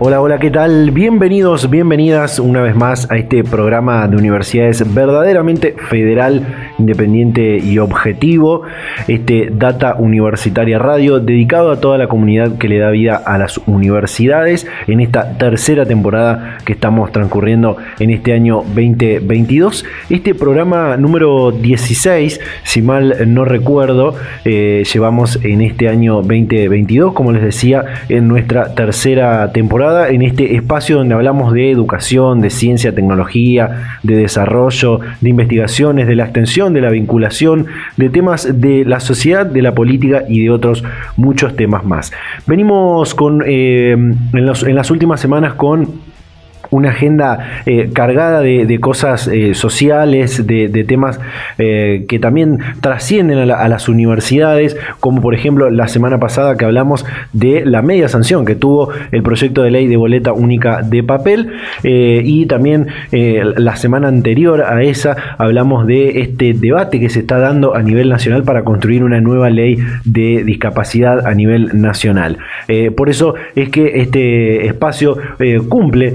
Hola, hola, ¿qué tal? Bienvenidos, bienvenidas una vez más a este programa de universidades verdaderamente federal, independiente y objetivo, este Data Universitaria Radio, dedicado a toda la comunidad que le da vida a las universidades en esta tercera temporada que estamos transcurriendo en este año 2022. Este programa número 16, si mal no recuerdo, eh, llevamos en este año 2022, como les decía, en nuestra tercera temporada en este espacio donde hablamos de educación, de ciencia, tecnología, de desarrollo, de investigaciones, de la extensión, de la vinculación, de temas de la sociedad, de la política y de otros muchos temas más. Venimos con, eh, en las últimas semanas con una agenda eh, cargada de, cosas eh, sociales, de, temas eh, que también trascienden a, las universidades, como por ejemplo la semana pasada que hablamos de la media sanción que tuvo el proyecto de ley de boleta única de papel, y también la semana anterior a esa hablamos de este debate que se está dando a nivel nacional para construir una nueva ley de discapacidad a nivel nacional. por eso es que este espacio cumple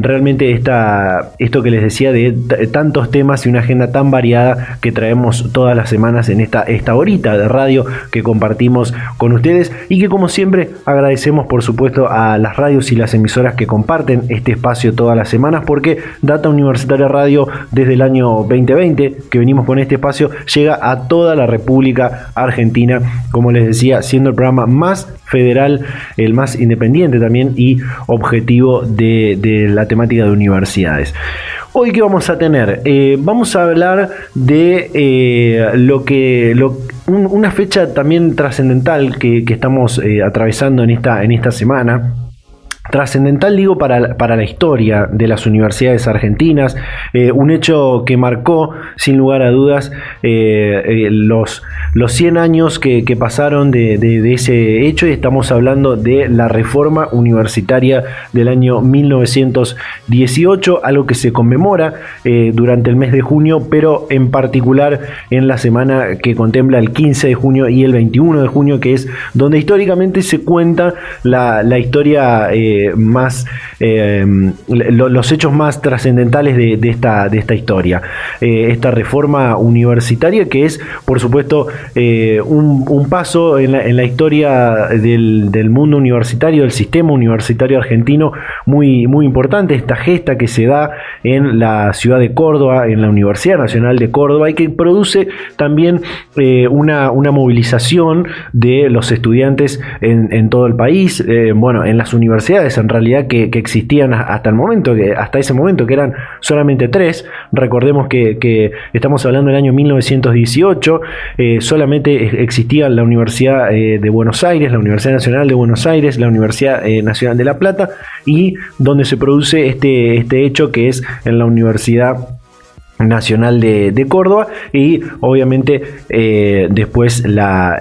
realmente esta, esto que les decía de tantos temas y una agenda tan variada que traemos todas las semanas en esta, esta horita de radio que compartimos con ustedes y que como siempre agradecemos por supuesto a las radios y las emisoras que comparten este espacio todas las semanas porque Data Universitaria Radio desde el año 2020 que venimos con este espacio llega a toda la República Argentina como les decía siendo el programa más federal, el más independiente también y objetivo de, la temática de universidades. Hoy qué vamos a tener, eh, vamos a hablar de eh, lo que una fecha también trascendental que, estamos eh, atravesando en esta, en esta semana Trascendental, digo, para, para, la historia de las universidades argentinas, eh, un hecho que marcó, sin lugar a dudas, eh, eh, los, los 100 años que, pasaron de, de, ese hecho, y estamos hablando de la reforma universitaria del año 1918, algo que se conmemora durante el mes de junio, pero en particular en la semana que contempla el 15 de junio y el 21 de junio, que es donde históricamente se cuenta la, la historia más eh, los hechos más trascendentales de, esta, de esta historia. Eh, esta reforma universitaria que es, por supuesto, eh, un, paso en la, historia del, mundo universitario, del sistema universitario argentino, muy, muy importante. Esta gesta que se da en la ciudad de Córdoba, en la Universidad Nacional de Córdoba, y que produce también una, una movilización de los estudiantes en todo el país, bueno, en las universidades en realidad que, existían hasta el momento, que hasta ese momento, que eran solamente tres. Recordemos que, estamos hablando del año 1918, eh, solamente existía la Universidad eh, de Buenos Aires, la Universidad Nacional de Buenos Aires, la Universidad eh, Nacional de La Plata, y donde se produce este, este hecho que es en la Universidad Nacional de, Córdoba y obviamente eh, después la,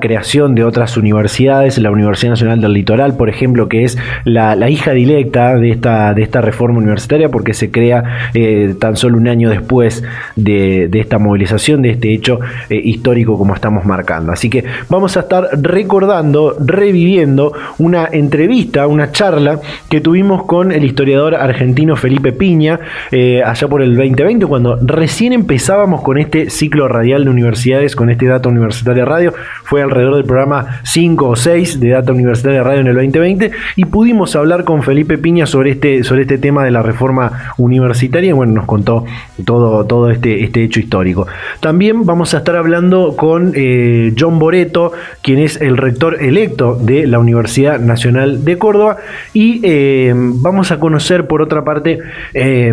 creación de otras universidades, la Universidad Nacional del Litoral, por ejemplo, que es la, hija directa de esta, de esta reforma universitaria porque se crea eh, tan solo un año después de, esta movilización, de este hecho eh, histórico como estamos marcando. Así que vamos a estar recordando, reviviendo una entrevista, una charla que tuvimos con el historiador argentino Felipe Piña allá por el 2020 cuando recién empezábamos con este ciclo radial de universidades, con este Data Universitaria Radio, fue alrededor del programa 5 o 6 de Data Universitaria Radio en el 2020, y pudimos hablar con Felipe Piña sobre este, sobre este tema de la reforma universitaria, y bueno, nos contó todo, todo este, este hecho histórico. También vamos a estar hablando con eh, John Boreto, quien es el rector electo de la Universidad Nacional de Córdoba, y eh, vamos a conocer por otra parte... Eh,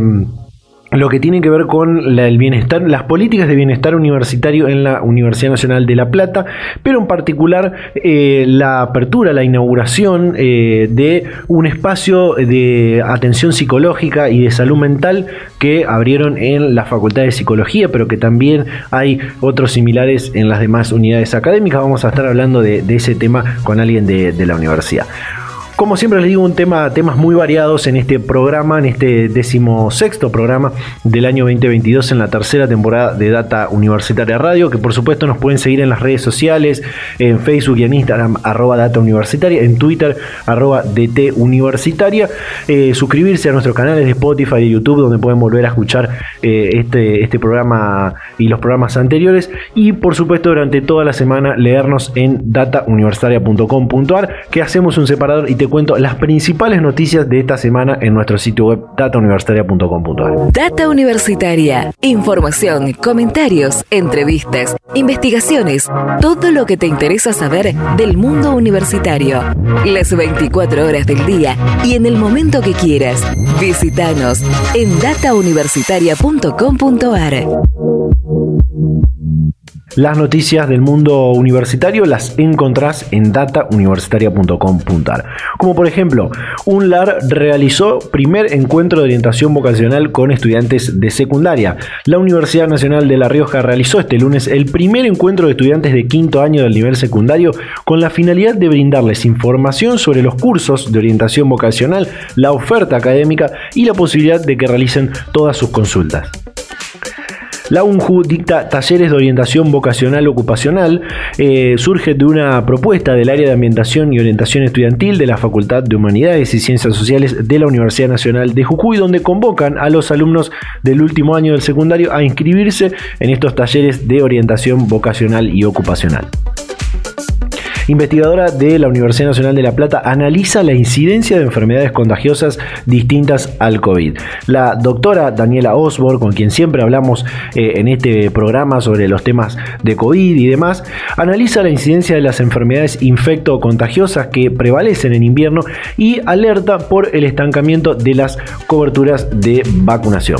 lo que tiene que ver con el bienestar, las políticas de bienestar universitario en la Universidad Nacional de La Plata, pero en particular eh, la apertura, la inauguración eh, de un espacio de atención psicológica y de salud mental que abrieron en la Facultad de Psicología, pero que también hay otros similares en las demás unidades académicas. Vamos a estar hablando de, ese tema con alguien de la universidad. Como siempre les digo, un tema, temas muy variados en este programa, en este decimosexto programa del año 2022 en la tercera temporada de Data Universitaria Radio, que por supuesto nos pueden seguir en las redes sociales, en Facebook y en Instagram, arroba Data Universitaria, en Twitter, arroba DT Universitaria, eh, suscribirse a nuestros canales de Spotify y YouTube, donde pueden volver a escuchar eh, este, este programa y los programas anteriores, y por supuesto durante toda la semana leernos en datauniversitaria.com.ar, que hacemos un separador y te cuento las principales noticias de esta semana en nuestro sitio web datauniversitaria.com.ar. Data Universitaria. Información, comentarios, entrevistas, investigaciones, todo lo que te interesa saber del mundo universitario. Las 24 horas del día y en el momento que quieras. Visítanos en datauniversitaria.com.ar. Las noticias del mundo universitario las encontrás en datauniversitaria.com.ar. Como por ejemplo, un LAR realizó primer encuentro de orientación vocacional con estudiantes de secundaria. La Universidad Nacional de La Rioja realizó este lunes el primer encuentro de estudiantes de quinto año del nivel secundario con la finalidad de brindarles información sobre los cursos de orientación vocacional, la oferta académica y la posibilidad de que realicen todas sus consultas. La UNJU dicta talleres de orientación vocacional ocupacional. Eh, surge de una propuesta del área de ambientación y orientación estudiantil de la Facultad de Humanidades y Ciencias Sociales de la Universidad Nacional de Jujuy, donde convocan a los alumnos del último año del secundario a inscribirse en estos talleres de orientación vocacional y ocupacional investigadora de la Universidad Nacional de La Plata, analiza la incidencia de enfermedades contagiosas distintas al COVID. La doctora Daniela Osborne, con quien siempre hablamos eh, en este programa sobre los temas de COVID y demás, analiza la incidencia de las enfermedades infecto-contagiosas que prevalecen en invierno y alerta por el estancamiento de las coberturas de vacunación.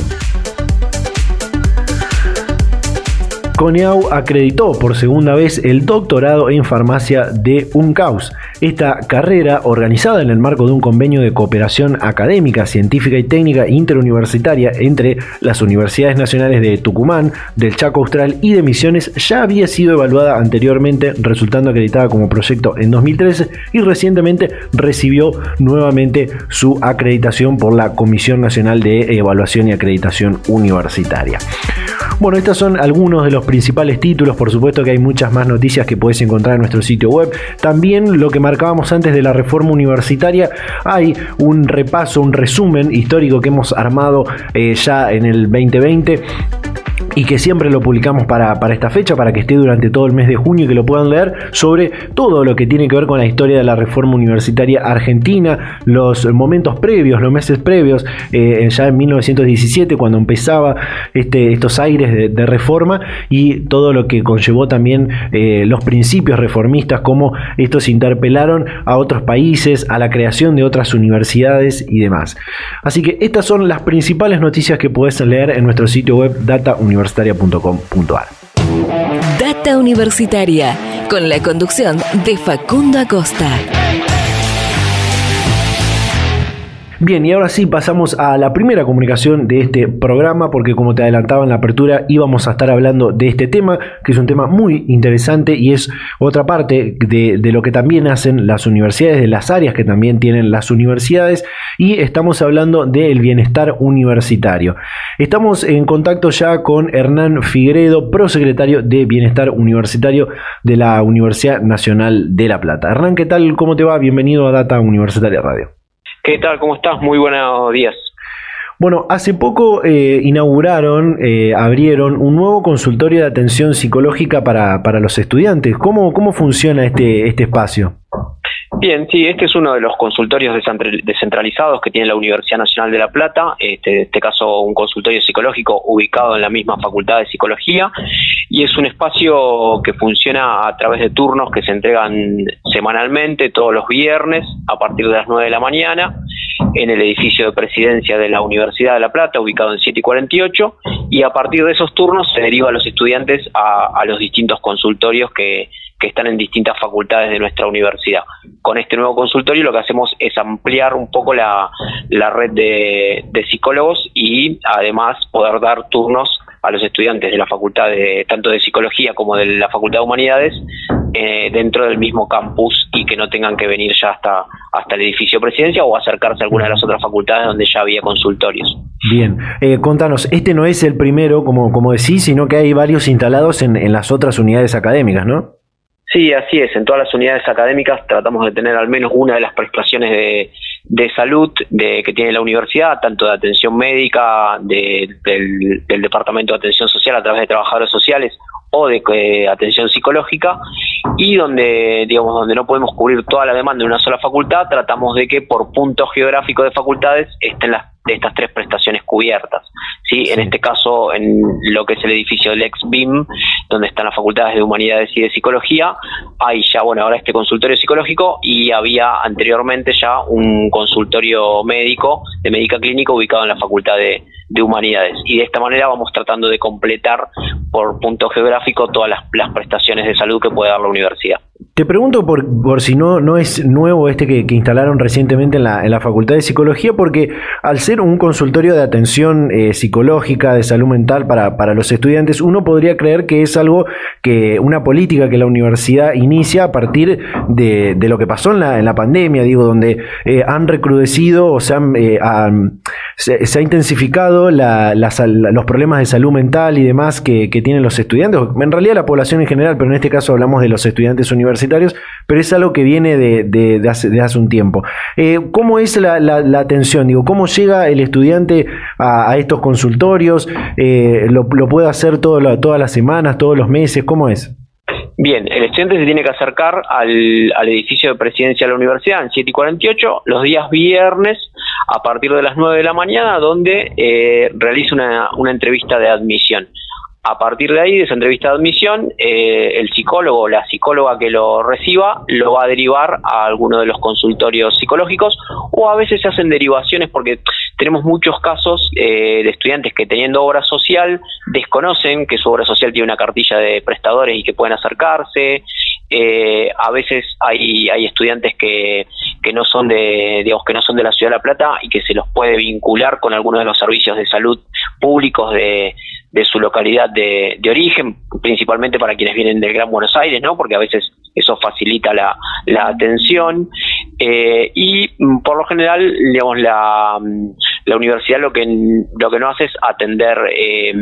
CONEAU acreditó por segunda vez el doctorado en farmacia de UNCAUS. Esta carrera, organizada en el marco de un convenio de cooperación académica, científica y técnica interuniversitaria entre las universidades nacionales de Tucumán, del Chaco Austral y de Misiones, ya había sido evaluada anteriormente, resultando acreditada como proyecto en 2013 y recientemente recibió nuevamente su acreditación por la Comisión Nacional de Evaluación y Acreditación Universitaria. Bueno, estos son algunos de los principales títulos, por supuesto que hay muchas más noticias que puedes encontrar en nuestro sitio web. También lo que marcábamos antes de la reforma universitaria, hay un repaso, un resumen histórico que hemos armado eh, ya en el 2020 y que siempre lo publicamos para, esta fecha, para que esté durante todo el mes de junio y que lo puedan leer sobre todo lo que tiene que ver con la historia de la reforma universitaria argentina, los momentos previos, los meses previos, eh, ya en 1917 cuando empezaba este, estos aires de, reforma y todo lo que conllevó también eh, los principios reformistas, como estos interpelaron a otros países, a la creación de otras universidades y demás. Así que estas son las principales noticias que puedes leer en nuestro sitio web Data Universitaria universitaria.com.ar. Data Universitaria, con la conducción de Facundo Acosta. Bien, y ahora sí pasamos a la primera comunicación de este programa, porque como te adelantaba en la apertura, íbamos a estar hablando de este tema, que es un tema muy interesante y es otra parte de, lo que también hacen las universidades, de las áreas que también tienen las universidades, y estamos hablando del bienestar universitario. Estamos en contacto ya con Hernán Figueredo, prosecretario de Bienestar Universitario de la Universidad Nacional de La Plata. Hernán, ¿qué tal? ¿Cómo te va? Bienvenido a Data Universitaria Radio. ¿Qué tal? ¿Cómo estás? Muy buenos días. Bueno, hace poco eh, inauguraron, eh, abrieron un nuevo consultorio de atención psicológica para, para los estudiantes. ¿Cómo, ¿Cómo funciona este, este espacio? Bien, sí, este es uno de los consultorios descentralizados que tiene la Universidad Nacional de La Plata, este, en este caso un consultorio psicológico ubicado en la misma Facultad de Psicología, y es un espacio que funciona a través de turnos que se entregan semanalmente todos los viernes a partir de las 9 de la mañana en el edificio de presidencia de la Universidad de La Plata, ubicado en 7 y 48, y a partir de esos turnos se deriva a los estudiantes a, los distintos consultorios que, están en distintas facultades de nuestra universidad. Con este nuevo consultorio lo que hacemos es ampliar un poco la, red de, de psicólogos y además poder dar turnos a los estudiantes de la facultad de tanto de psicología como de la facultad de humanidades eh, dentro del mismo campus y que no tengan que venir ya hasta hasta el edificio presidencia o acercarse a alguna de las otras facultades donde ya había consultorios. Bien, eh, contanos, este no es el primero, como, como decís, sino que hay varios instalados en, en las otras unidades académicas, ¿no? Sí, así es. En todas las unidades académicas tratamos de tener al menos una de las prestaciones de, de salud de, que tiene la universidad, tanto de atención médica, del, del, Departamento de Atención Social a través de trabajadores sociales o de eh, atención psicológica y donde digamos donde no podemos cubrir toda la demanda de una sola facultad tratamos de que por punto geográfico de facultades estén las de estas tres prestaciones cubiertas. ¿sí? En este caso, en lo que es el edificio del ex BIM, donde están las facultades de Humanidades y de Psicología, hay ya, bueno, ahora este consultorio psicológico y había anteriormente ya un consultorio médico, de médica clínica, ubicado en la Facultad de, de Humanidades. Y de esta manera vamos tratando de completar por punto geográfico todas las, las prestaciones de salud que puede dar la universidad. Te pregunto por, por si no, no es nuevo este que, instalaron recientemente en la, en la, Facultad de Psicología, porque al ser un consultorio de atención eh, psicológica, de salud mental para, para, los estudiantes, uno podría creer que es algo que, una política que la universidad inicia a partir de, de lo que pasó en la, en la pandemia, digo, donde eh, han recrudecido o se han, eh, se, ha intensificado los problemas de salud mental y demás que, que tienen los estudiantes, en realidad la población en general, pero en este caso hablamos de los estudiantes universitarios pero es algo que viene de, hace, un tiempo. Eh, ¿Cómo es la, atención? Digo, ¿Cómo llega el estudiante a, estos consultorios? Eh, lo, puede hacer todas las semanas, todos los meses? ¿Cómo es? Bien, el estudiante se tiene que acercar al, edificio de presidencia de la universidad en 7 y 48 los días viernes a partir de las 9 de la mañana, donde eh, realiza una entrevista de admisión. A partir de ahí, de esa entrevista de admisión, eh, el psicólogo o la psicóloga que lo reciba lo va a derivar a alguno de los consultorios psicológicos o a veces se hacen derivaciones porque tenemos muchos casos eh, de estudiantes que teniendo obra social desconocen que su obra social tiene una cartilla de prestadores y que pueden acercarse. Eh, a veces hay, hay estudiantes que, que no son de que no son de la ciudad de la Plata y que se los puede vincular con algunos de los servicios de salud públicos de, de su localidad de, de, origen, principalmente para quienes vienen del Gran Buenos Aires, ¿no? Porque a veces eso facilita la, la atención. Eh, y mm, por lo general, digamos, la, mm, la universidad lo que, lo que no hace es atender eh,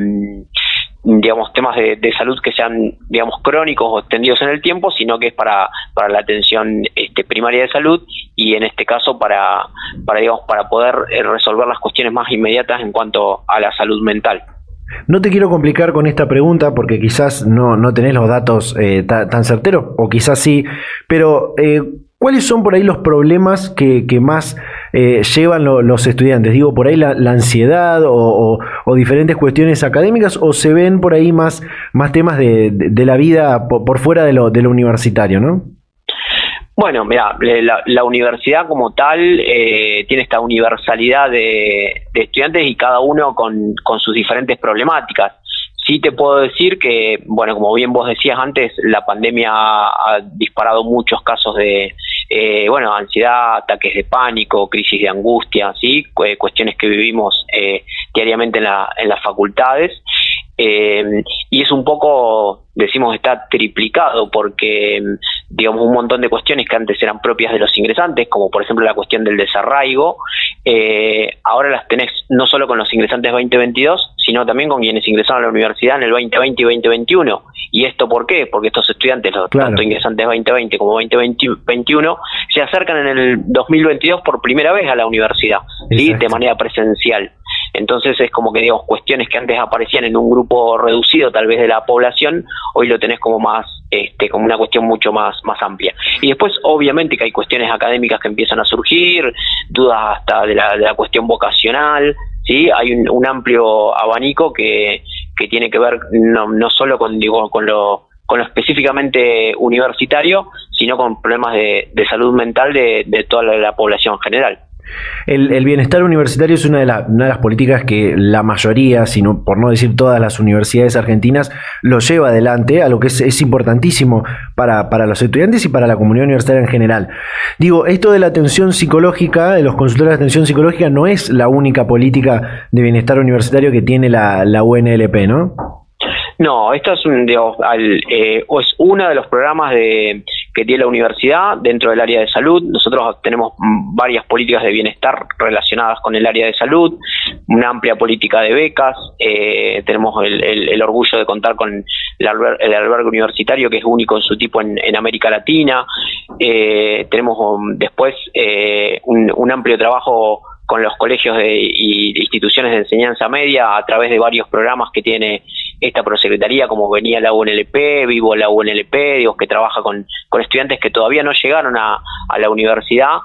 digamos temas de, de, salud que sean digamos crónicos o extendidos en el tiempo sino que es para, para la atención este, primaria de salud y en este caso para para digamos para poder eh, resolver las cuestiones más inmediatas en cuanto a la salud mental no te quiero complicar con esta pregunta porque quizás no, no tenés los datos eh, tan certeros, o quizás sí, pero eh, ¿cuáles son por ahí los problemas que, más eh, llevan los estudiantes? Digo, por ahí la, ansiedad o, diferentes cuestiones académicas, o se ven por ahí más, más temas de, la vida por, por fuera de lo, de lo universitario, ¿no? Bueno, mira, la, universidad como tal eh, tiene esta universalidad de, estudiantes y cada uno con, sus diferentes problemáticas. Sí te puedo decir que, bueno, como bien vos decías antes, la pandemia ha, disparado muchos casos de, eh, bueno, ansiedad, ataques de pánico, crisis de angustia, ¿sí? cuestiones que vivimos eh, diariamente en, la, en las facultades. Eh, y es un poco, decimos, está triplicado porque, digamos, un montón de cuestiones que antes eran propias de los ingresantes, como por ejemplo la cuestión del desarraigo, eh, ahora las tenés no solo con los ingresantes 2022, sino también con quienes ingresaron a la universidad en el 2020 y 2021. ¿Y esto por qué? Porque estos estudiantes, los tanto ingresantes 2020 como 2021, se acercan en el 2022 por primera vez a la universidad, ¿sí? de manera presencial. Entonces es como que, digamos, cuestiones que antes aparecían en un grupo reducido tal vez de la población, hoy lo tenés como más, este, como una cuestión mucho más, más amplia. Y después, obviamente, que hay cuestiones académicas que empiezan a surgir, dudas hasta de la, de la cuestión vocacional, ¿sí? Hay un, amplio abanico que, que tiene que ver no, no solo con, digo, con lo con lo específicamente universitario, sino con problemas de, de salud mental de, de toda la población en general. El, bienestar universitario es una de, las políticas que la mayoría, sino por no decir todas las universidades argentinas, lo lleva adelante, a lo que es, importantísimo para, para, los estudiantes y para la comunidad universitaria en general. Digo, esto de la atención psicológica, de los consultores de atención psicológica, no es la única política de bienestar universitario que tiene la, UNLP, ¿no? No, esto es, un, eh, es uno de los programas de, que tiene la universidad dentro del área de salud. Nosotros tenemos varias políticas de bienestar relacionadas con el área de salud, una amplia política de becas, eh, tenemos el, orgullo de contar con el, albergue universitario que es único en su tipo en, América Latina. Eh, tenemos um, después un, un amplio trabajo con los colegios de, y instituciones de enseñanza media a través de varios programas que tiene esta prosecretaría, como venía la UNLP, vivo la UNLP, digo, que trabaja con, con estudiantes que todavía no llegaron a, a la universidad.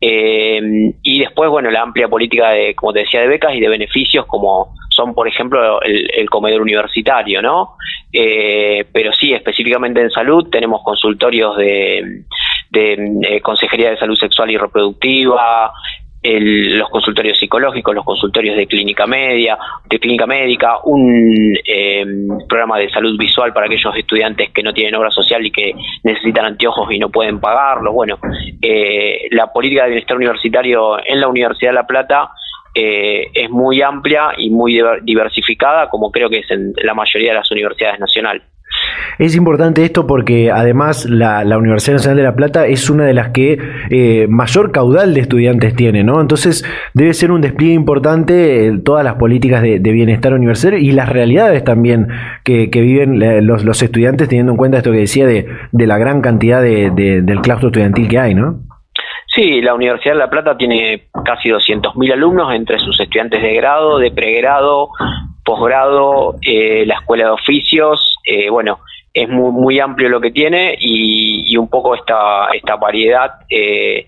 Eh, y después, bueno, la amplia política de, como te decía, de becas y de beneficios, como son, por ejemplo, el, comedor universitario, ¿no? Eh, pero sí, específicamente en salud, tenemos consultorios de, de, de Consejería de Salud Sexual y Reproductiva, los consultorios psicológicos, los consultorios de clínica media, de clínica médica, un em, programa de salud visual para aquellos estudiantes que no tienen obra social y que necesitan anteojos y no pueden pagarlos. Bueno, eh, la política de bienestar universitario en la Universidad de La Plata eh, es muy amplia y muy diversificada, como creo que es en la mayoría de las universidades nacionales. Es importante esto porque además la, Universidad Nacional de La Plata es una de las que eh, mayor caudal de estudiantes tiene, ¿no? Entonces debe ser un despliegue importante eh, todas las políticas de, bienestar universitario y las realidades también que, viven eh, los, estudiantes teniendo en cuenta esto que decía de, la gran cantidad del claustro estudiantil que hay, ¿no? Sí, la Universidad de La Plata tiene casi 200.000 alumnos entre sus estudiantes de grado, de pregrado, posgrado, la escuela de oficios, bueno, es muy, muy amplio lo que tiene y, un poco esta, esta variedad eh,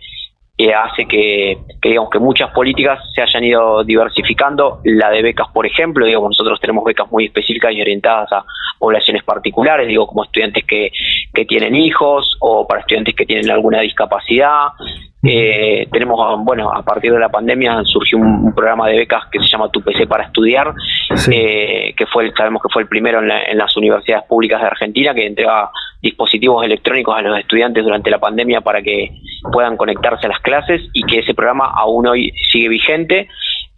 hace que, digamos que muchas políticas se hayan ido diversificando. La de becas, por ejemplo, digamos, nosotros tenemos becas muy específicas y orientadas a poblaciones particulares, digo, como estudiantes que, que tienen hijos o para estudiantes que tienen alguna discapacidad. Eh, tenemos, bueno, a partir de la pandemia surgió un, programa de becas que se llama Tu PC para estudiar, eh, que fue, sabemos que fue el primero en, las universidades públicas de Argentina, que entrega dispositivos electrónicos a los estudiantes durante la pandemia para que puedan conectarse a las clases y que ese programa aún hoy sigue vigente.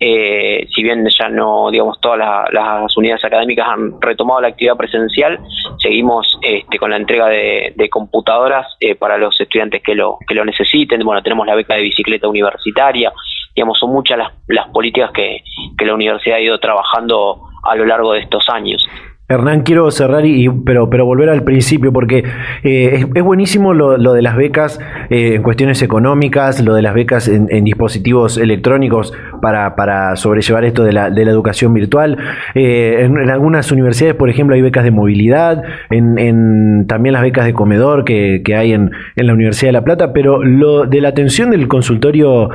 Eh, si bien ya no, digamos, todas las unidades académicas han retomado la actividad presencial, seguimos este, con la entrega de, computadoras eh, para los estudiantes que lo, que lo necesiten. Bueno, tenemos la beca de bicicleta universitaria, digamos, son muchas las, las políticas que, que la universidad ha ido trabajando a lo largo de estos años. Hernán, quiero cerrar, y, pero, pero volver al principio, porque eh, es, buenísimo lo, de las becas eh, en cuestiones económicas, lo de las becas en, dispositivos electrónicos para, para, sobrellevar esto de la, de la educación virtual. Eh, en, algunas universidades, por ejemplo, hay becas de movilidad, en, también las becas de comedor que, hay en, la Universidad de La Plata, pero lo de la atención del consultorio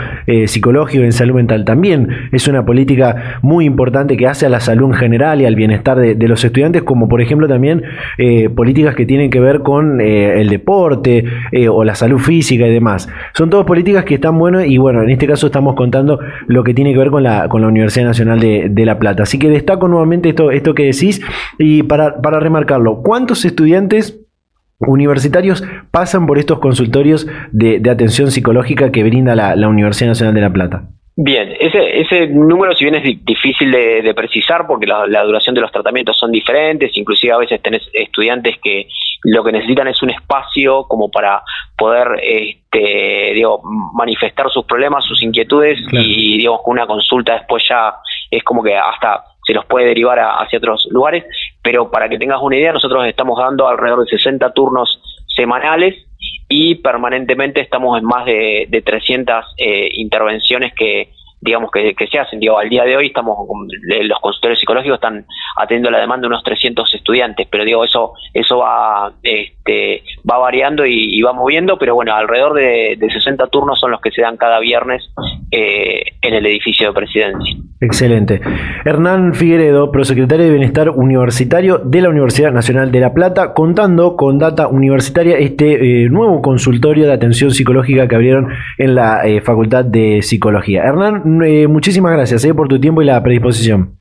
psicológico en salud mental también es una política muy importante que hace a la salud en general y al bienestar de los estudiantes como por ejemplo también eh, políticas que tienen que ver con eh, el deporte eh, o la salud física y demás. Son todas políticas que están buenas y bueno, en este caso estamos contando lo que tiene que ver con la, con la Universidad Nacional de, La Plata. Así que destaco nuevamente esto, esto que decís y para, para remarcarlo, ¿cuántos estudiantes universitarios pasan por estos consultorios de, atención psicológica que brinda la Universidad Nacional de La Plata? Bien, ese, ese número si bien es difícil de, precisar porque la, duración de los tratamientos son diferentes, inclusive a veces tenés estudiantes que lo que necesitan es un espacio como para poder este, digo, manifestar sus problemas, sus inquietudes y digamos que una consulta después ya es como que hasta se los puede derivar hacia otros lugares, pero para que tengas una idea, nosotros estamos dando alrededor de 60 turnos semanales y permanentemente estamos en más de, de 300 eh, intervenciones que digamos que, se hacen. Digo, al día de hoy estamos los consultores psicológicos están atendiendo la demanda de unos 300 estudiantes, pero digo, eso eso va este va variando y, va moviendo, pero bueno, alrededor de, 60 turnos son los que se dan cada viernes eh, en el edificio de presidencia. Excelente. Hernán Figueredo, prosecretario de Bienestar Universitario de la Universidad Nacional de La Plata, contando con Data Universitaria este eh, nuevo consultorio de atención psicológica que abrieron en la eh, Facultad de Psicología. Hernán, muchísimas gracias por tu tiempo y la predisposición.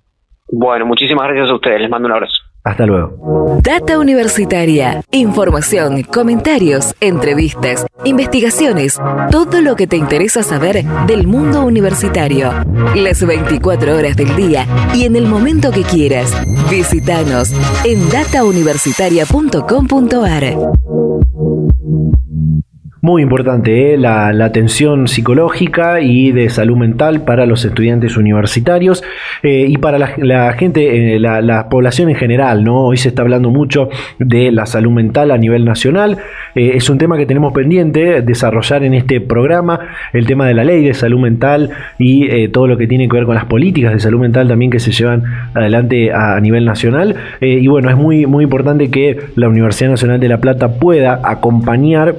Bueno, muchísimas gracias a ustedes. Les mando un abrazo. Hasta luego. Data Universitaria. Información, comentarios, entrevistas, investigaciones, todo lo que te interesa saber del mundo universitario. Las 24 horas del día y en el momento que quieras. Visítanos en datauniversitaria.com.ar. Muy importante ¿eh? la, atención psicológica y de salud mental para los estudiantes universitarios eh, y para la, gente, eh, la, población en general. ¿no? Hoy se está hablando mucho de la salud mental a nivel nacional. es un tema que tenemos pendiente desarrollar en este programa, el tema de la ley de salud mental y todo lo que tiene que ver con las políticas de salud mental también que se llevan adelante a, a nivel nacional. y bueno, es muy, muy importante que la Universidad Nacional de La Plata pueda acompañar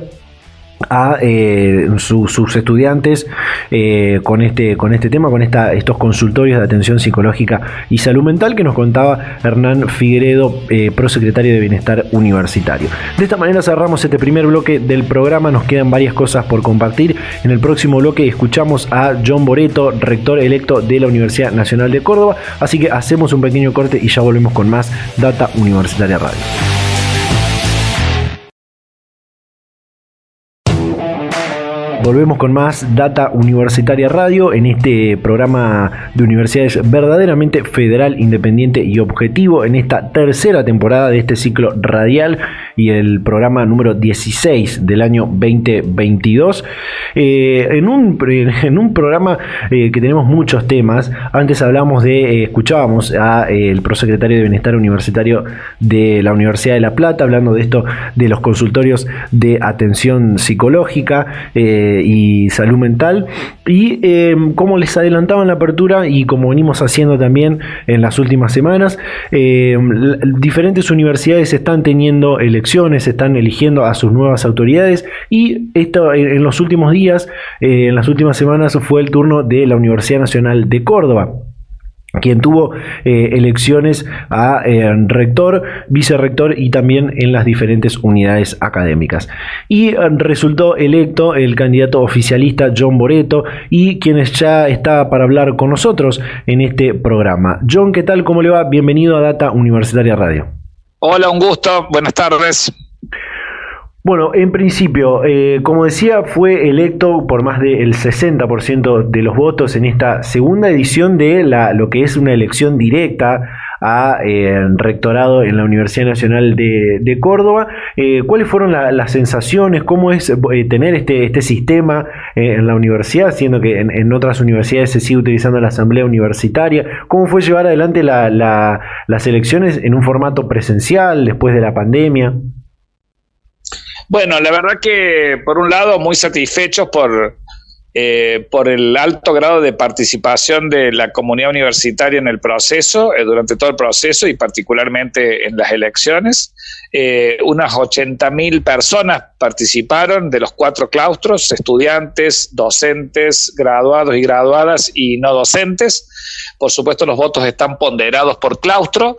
a eh, sus estudiantes eh, con este con este tema con esta, estos consultorios de atención psicológica y salud mental que nos contaba Hernán Figueredo eh, prosecretario de bienestar universitario. De esta manera cerramos este primer bloque del programa. Nos quedan varias cosas por compartir. En el próximo bloque escuchamos a John Boreto rector electo de la Universidad Nacional de Córdoba. Así que hacemos un pequeño corte y ya volvemos con más Data Universitaria Radio Volvemos con más Data Universitaria Radio en este programa de universidades verdaderamente federal, independiente y objetivo en esta tercera temporada de este ciclo radial y el programa número 16 del año 2022. Eh, en, un, en un programa eh, que tenemos muchos temas, antes hablamos de, eh, escuchábamos a el prosecretario de Bienestar Universitario de la Universidad de La Plata, hablando de esto de los consultorios de atención psicológica y salud mental. Y em, como les adelantaba en la apertura y como venimos haciendo también en las últimas semanas, em, diferentes universidades están teniendo elecciones, están eligiendo a sus nuevas autoridades. Y esto en los últimos días, eh, en las últimas semanas fue el turno de la Universidad Nacional de Córdoba quien tuvo eh, elecciones a eh, rector, vicerrector y también en las diferentes unidades académicas. Y eh, resultó electo el candidato oficialista John Boreto y quienes ya está para hablar con nosotros en este programa. John, ¿qué tal? ¿Cómo le va? Bienvenido a Data Universitaria Radio. Hola, un gusto. Buenas tardes. Bueno, en principio, eh, como decía, fue electo por más del 60% de los votos en esta segunda edición de la, lo que es una elección directa a eh, rectorado en la Universidad Nacional de, Córdoba. Eh, ¿Cuáles fueron las sensaciones? ¿Cómo es tener este, este sistema en la universidad, siendo que en, otras universidades se sigue utilizando la asamblea universitaria? ¿Cómo fue llevar adelante las elecciones en un formato presencial después de la pandemia? Bueno, la verdad que por un lado muy satisfechos por, eh, por el alto grado de participación de la comunidad universitaria en el proceso, eh, durante todo el proceso y particularmente en las elecciones. Eh, unas 80.000 personas participaron de los cuatro claustros, estudiantes, docentes, graduados y graduadas y no docentes. Por supuesto, los votos están ponderados por claustro.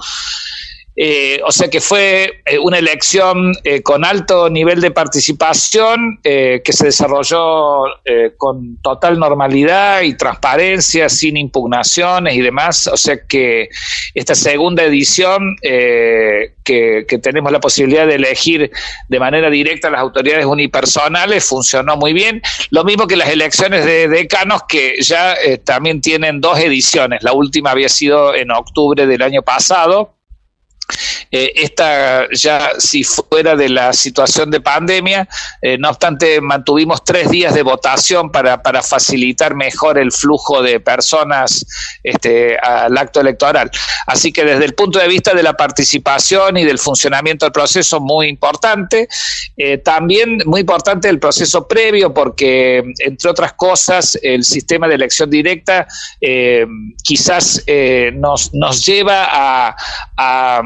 Eh, o sea que fue eh, una elección eh, con alto nivel de participación que se desarrolló con total normalidad y transparencia, sin impugnaciones y demás. O sea que esta segunda edición que, tenemos la posibilidad de elegir de manera directa a las autoridades unipersonales funcionó muy bien. Lo mismo que las elecciones de decanos que ya también tienen dos ediciones. La última había sido en octubre del año pasado eh, esta ya si fuera de la situación de pandemia, eh, no obstante mantuvimos tres días de votación para, facilitar mejor el flujo de personas este, al acto electoral. Así que desde el punto de vista de la participación y del funcionamiento del proceso, muy importante. Eh, también muy importante el proceso previo porque, entre otras cosas, el sistema de elección directa quizás nos, nos lleva a,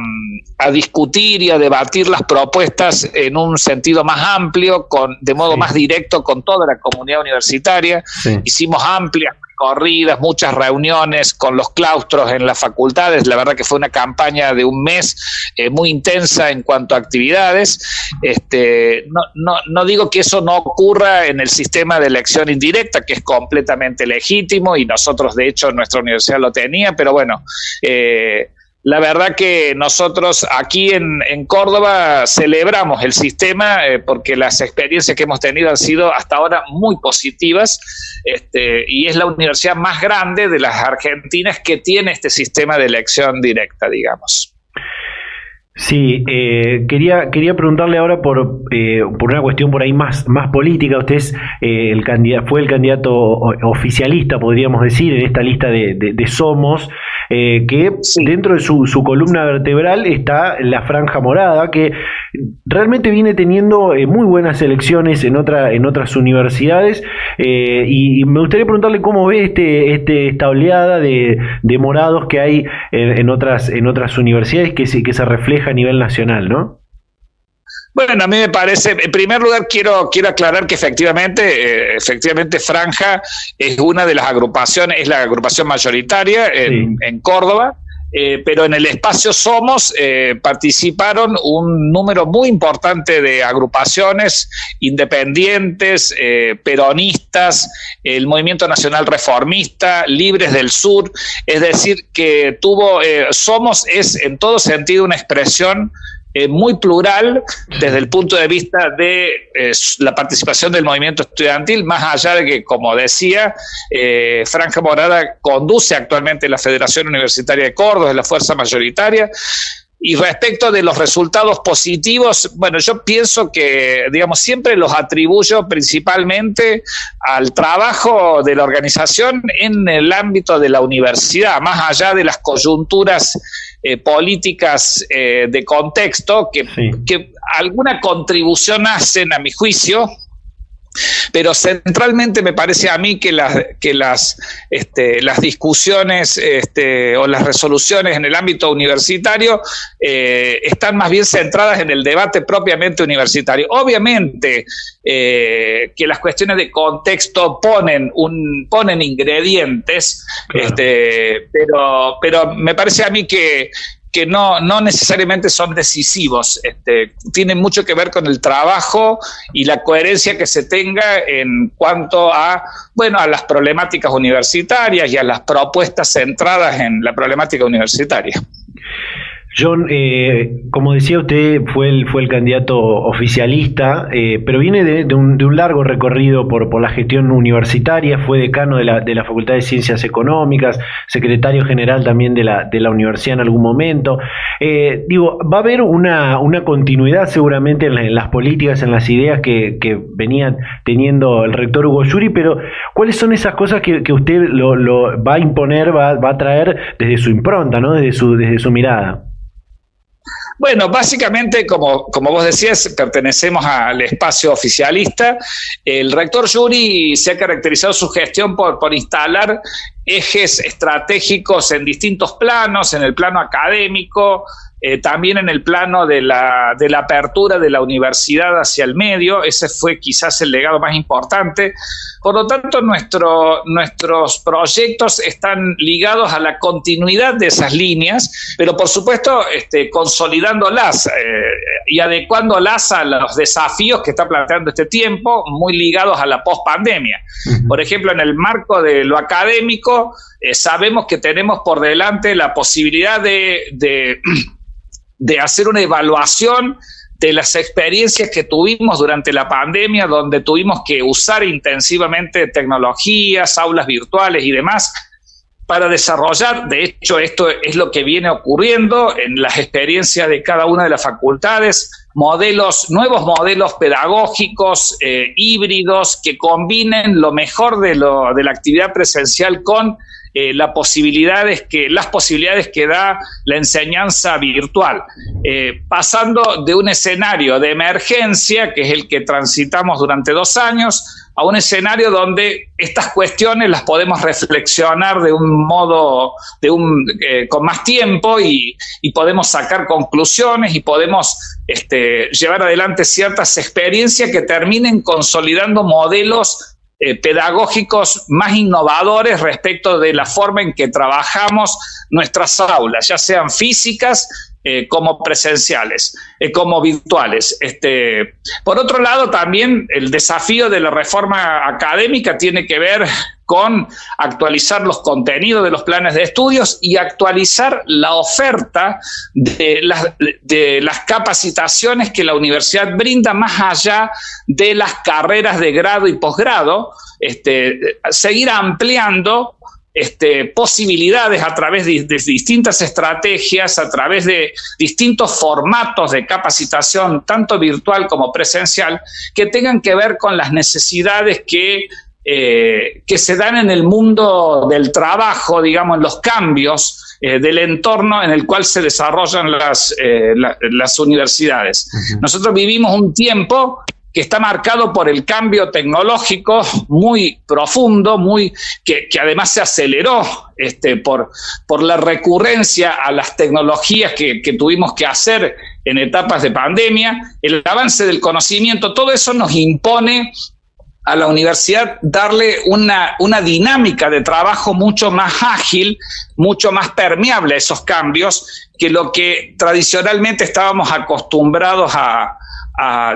discutir y a debatir las propuestas en un sentido más amplio, con, de modo más directo con toda la comunidad universitaria. Hicimos amplias corridas, muchas reuniones con los claustros en las facultades. La verdad que fue una campaña de un mes eh, muy intensa en cuanto a actividades. Este, no, no, no, digo que eso no ocurra en el sistema de elección indirecta, que es completamente legítimo y nosotros, de hecho, nuestra universidad lo tenía, pero bueno. Eh, la verdad que nosotros aquí en, Córdoba celebramos el sistema eh, porque las experiencias que hemos tenido han sido hasta ahora muy positivas este, y es la universidad más grande de las argentinas que tiene este sistema de elección directa, digamos. Sí, eh, quería, quería preguntarle ahora por, eh, por una cuestión por ahí más, más política. Usted es, el candidato, fue el candidato oficialista, podríamos decir, en esta lista de, de Somos. Eh, que dentro de su, columna vertebral está la franja morada, que realmente viene teniendo eh, muy buenas elecciones en, otra, en otras universidades. Eh, y, me gustaría preguntarle cómo ve este, este, esta oleada de, morados que hay en, otras, en otras universidades que se, que se refleja a nivel nacional, ¿no? Bueno, a mí me parece, en primer lugar quiero, quiero aclarar que efectivamente, eh, efectivamente Franja es una de las agrupaciones, es la agrupación mayoritaria en, Córdoba, eh, pero en el espacio Somos eh, participaron un número muy importante de agrupaciones independientes, peronistas, el Movimiento Nacional Reformista, Libres del Sur, es decir, que tuvo, Somos es en todo sentido una expresión eh, muy plural desde el punto de vista de eh, la participación del movimiento estudiantil, más allá de que, como decía, eh, Franja Morada conduce actualmente la Federación Universitaria de Córdoba, es la fuerza mayoritaria. Y respecto de los resultados positivos, bueno, yo pienso que, digamos, siempre los atribuyo principalmente al trabajo de la organización en el ámbito de la universidad, más allá de las coyunturas eh, políticas eh, de contexto que, que alguna contribución hacen, a mi juicio, pero centralmente me parece a mí que las, que las, este, las discusiones este, o las resoluciones en el ámbito universitario eh, están más bien centradas en el debate propiamente universitario. Obviamente que las cuestiones de contexto ponen, un, ponen ingredientes, este, pero, pero me parece a mí que, que no, no necesariamente son decisivos, este, tienen mucho que ver con el trabajo y la coherencia que se tenga en cuanto a, bueno, a las problemáticas universitarias y a las propuestas centradas en la problemática universitaria. John, eh, como decía usted, fue el, fue el candidato oficialista, eh, pero viene de, un, de, un, largo recorrido por, por, la gestión universitaria, fue decano de la, de la, Facultad de Ciencias Económicas, secretario general también de la, de la universidad en algún momento. Eh, digo, va a haber una, una continuidad seguramente en, las políticas, en las ideas que, que venía teniendo el rector Hugo Yuri, pero ¿cuáles son esas cosas que, que usted lo, va a imponer, va, va a traer desde su impronta, ¿no? desde, su, desde su mirada? Bueno, básicamente, como, como vos decías, pertenecemos al espacio oficialista. El rector Yuri se ha caracterizado su gestión por, por instalar ejes estratégicos en distintos planos, en el plano académico, eh, también en el plano de la, de la apertura de la universidad hacia el medio, ese fue quizás el legado más importante. Por lo tanto, nuestro, nuestros proyectos están ligados a la continuidad de esas líneas, pero por supuesto este, consolidándolas eh, y adecuándolas a los desafíos que está planteando este tiempo, muy ligados a la pospandemia. Por ejemplo, en el marco de lo académico, eh, sabemos que tenemos por delante la posibilidad de de hacer una evaluación de las experiencias que tuvimos durante la pandemia, donde tuvimos que usar intensivamente tecnologías, aulas virtuales y demás para desarrollar, de hecho esto es lo que viene ocurriendo en las experiencias de cada una de las facultades, modelos, nuevos modelos pedagógicos eh, híbridos que combinen lo mejor de, lo, de la actividad presencial con eh, posibilidades que, las posibilidades que da la enseñanza virtual, eh, pasando de un escenario de emergencia, que es el que transitamos durante dos años, a un escenario donde estas cuestiones las podemos reflexionar de un modo, de un, eh, con más tiempo y, podemos sacar conclusiones y podemos este, llevar adelante ciertas experiencias que terminen consolidando modelos eh, pedagógicos más innovadores respecto de la forma en que trabajamos nuestras aulas, ya sean físicas eh, como presenciales, eh, como virtuales. Este, por otro lado, también el desafío de la reforma académica tiene que ver con actualizar los contenidos de los planes de estudios y actualizar la oferta de las, de las capacitaciones que la universidad brinda más allá de las carreras de grado y posgrado, este, seguir ampliando este, posibilidades a través de, distintas estrategias, a través de distintos formatos de capacitación, tanto virtual como presencial, que tengan que ver con las necesidades que, eh, que se dan en el mundo del trabajo, digamos, en los cambios eh, del entorno en el cual se desarrollan las, eh, las universidades. Nosotros vivimos un tiempo que está marcado por el cambio tecnológico muy profundo, muy, que, además se aceleró este, por, por la recurrencia a las tecnologías que, tuvimos que hacer en etapas de pandemia, el avance del conocimiento, todo eso nos impone a la universidad darle una, una dinámica de trabajo mucho más ágil, mucho más permeable a esos cambios que lo que tradicionalmente estábamos acostumbrados a,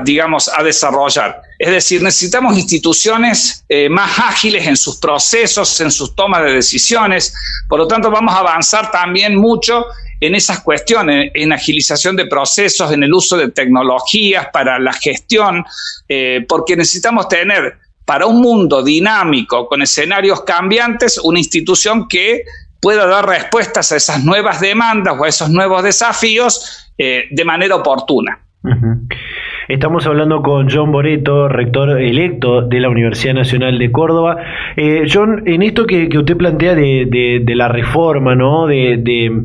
digamos, a desarrollar. Es decir, necesitamos instituciones eh, más ágiles en sus procesos, en sus tomas de decisiones. Por lo tanto, vamos a avanzar también mucho en esas cuestiones, en agilización de procesos, en el uso de tecnologías para la gestión, eh, porque necesitamos tener para un mundo dinámico, con escenarios cambiantes, una institución que pueda dar respuestas a esas nuevas demandas o a esos nuevos desafíos eh, de manera oportuna. Estamos hablando con John Boreto, rector electo de la Universidad Nacional de Córdoba. Eh, John, en esto que, usted plantea de, la reforma, ¿no? de